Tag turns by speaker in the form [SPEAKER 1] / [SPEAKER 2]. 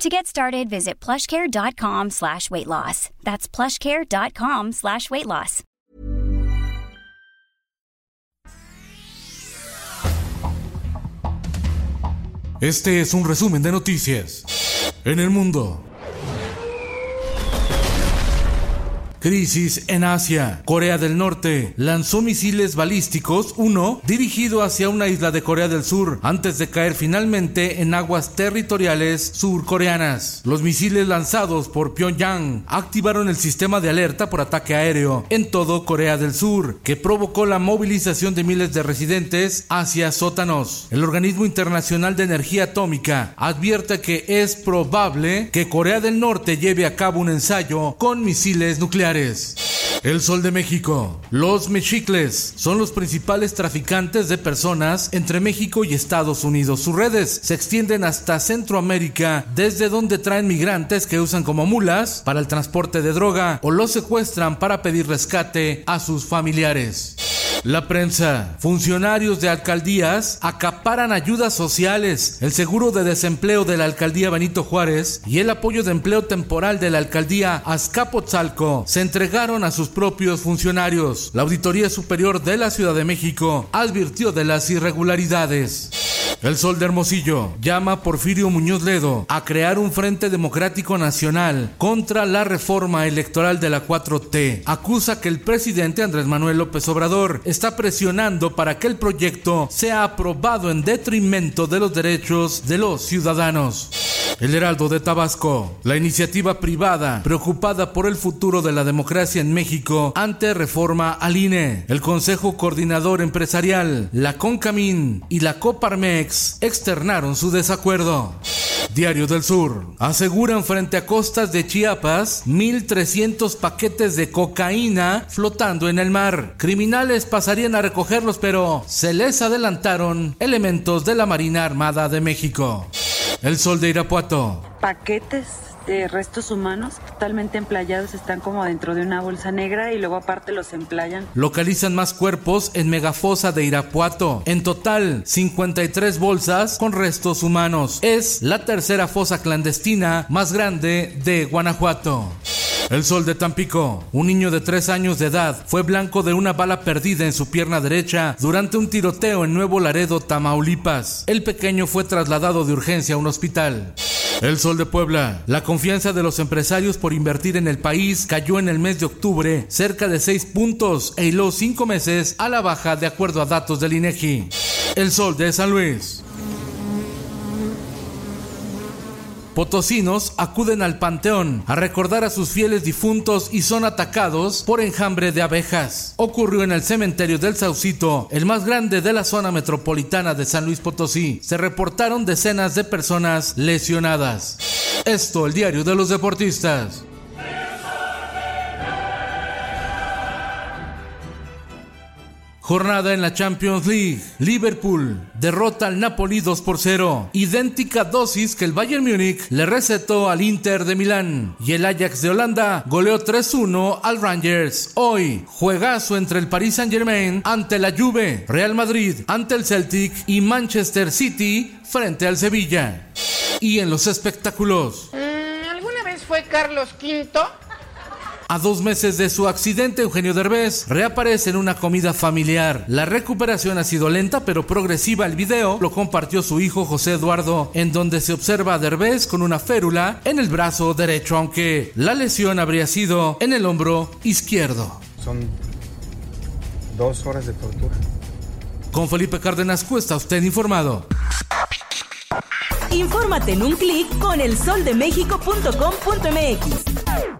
[SPEAKER 1] To get started, visit plushcare.com slash weight loss. That's plushcare.com slash weight loss.
[SPEAKER 2] Este es un resumen de noticias. En el mundo. Crisis en Asia. Corea del Norte lanzó misiles balísticos, uno dirigido hacia una isla de Corea del Sur, antes de caer finalmente en aguas territoriales surcoreanas. Los misiles lanzados por Pyongyang activaron el sistema de alerta por ataque aéreo en todo Corea del Sur, que provocó la movilización de miles de residentes hacia sótanos. El Organismo Internacional de Energía Atómica advierte que es probable que Corea del Norte lleve a cabo un ensayo con misiles nucleares. El Sol de México. Los mexicles son los principales traficantes de personas entre México y Estados Unidos. Sus redes se extienden hasta Centroamérica, desde donde traen migrantes que usan como mulas para el transporte de droga o los secuestran para pedir rescate a sus familiares. La prensa. Funcionarios de alcaldías acaparan ayudas sociales, el seguro de desempleo de la alcaldía Benito Juárez y el apoyo de empleo temporal de la alcaldía Azcapotzalco se entregaron a sus propios funcionarios. La Auditoría Superior de la Ciudad de México advirtió de las irregularidades. El Sol de Hermosillo llama a Porfirio Muñoz Ledo a crear un Frente Democrático Nacional contra la reforma electoral de la 4T. Acusa que el presidente Andrés Manuel López Obrador está presionando para que el proyecto sea aprobado en detrimento de los derechos de los ciudadanos. El Heraldo de Tabasco, la iniciativa privada preocupada por el futuro de la democracia en México ante reforma al INE. El Consejo Coordinador Empresarial, la CONCAMIN y la Coparmex externaron su desacuerdo. Diario del Sur. Aseguran frente a costas de Chiapas 1.300 paquetes de cocaína flotando en el mar. Criminales pasarían a recogerlos, pero se les adelantaron elementos de la Marina Armada de México. El Sol de Irapuato.
[SPEAKER 3] Paquetes de restos humanos totalmente emplayados están como dentro de una bolsa negra y luego aparte los emplayan.
[SPEAKER 2] Localizan más cuerpos en Megafosa de Irapuato. En total, 53 bolsas con restos humanos. Es la tercera fosa clandestina más grande de Guanajuato. El sol de Tampico. Un niño de 3 años de edad fue blanco de una bala perdida en su pierna derecha durante un tiroteo en Nuevo Laredo, Tamaulipas. El pequeño fue trasladado de urgencia a un hospital. El Sol de Puebla. La confianza de los empresarios por invertir en el país cayó en el mes de octubre cerca de 6 puntos e hiló 5 meses a la baja de acuerdo a datos del INEGI. El Sol de San Luis. Potosinos acuden al panteón a recordar a sus fieles difuntos y son atacados por enjambre de abejas. Ocurrió en el cementerio del Saucito, el más grande de la zona metropolitana de San Luis Potosí. Se reportaron decenas de personas lesionadas. Esto, el diario de los deportistas. Jornada en la Champions League. Liverpool derrota al Napoli 2 por 0. Idéntica dosis que el Bayern Múnich le recetó al Inter de Milán. Y el Ajax de Holanda goleó 3-1 al Rangers. Hoy, juegazo entre el Paris Saint Germain ante la Juve, Real Madrid ante el Celtic y Manchester City frente al Sevilla. Y en los espectáculos.
[SPEAKER 4] ¿Alguna vez fue Carlos V?
[SPEAKER 2] A dos meses de su accidente, Eugenio Derbez reaparece en una comida familiar. La recuperación ha sido lenta pero progresiva. El video lo compartió su hijo José Eduardo, en donde se observa a Derbez con una férula en el brazo derecho, aunque la lesión habría sido en el hombro izquierdo.
[SPEAKER 5] Son dos horas de tortura.
[SPEAKER 2] Con Felipe Cárdenas Cuesta, usted informado.
[SPEAKER 6] Infórmate en un clic con elsoldemexico.com.mx.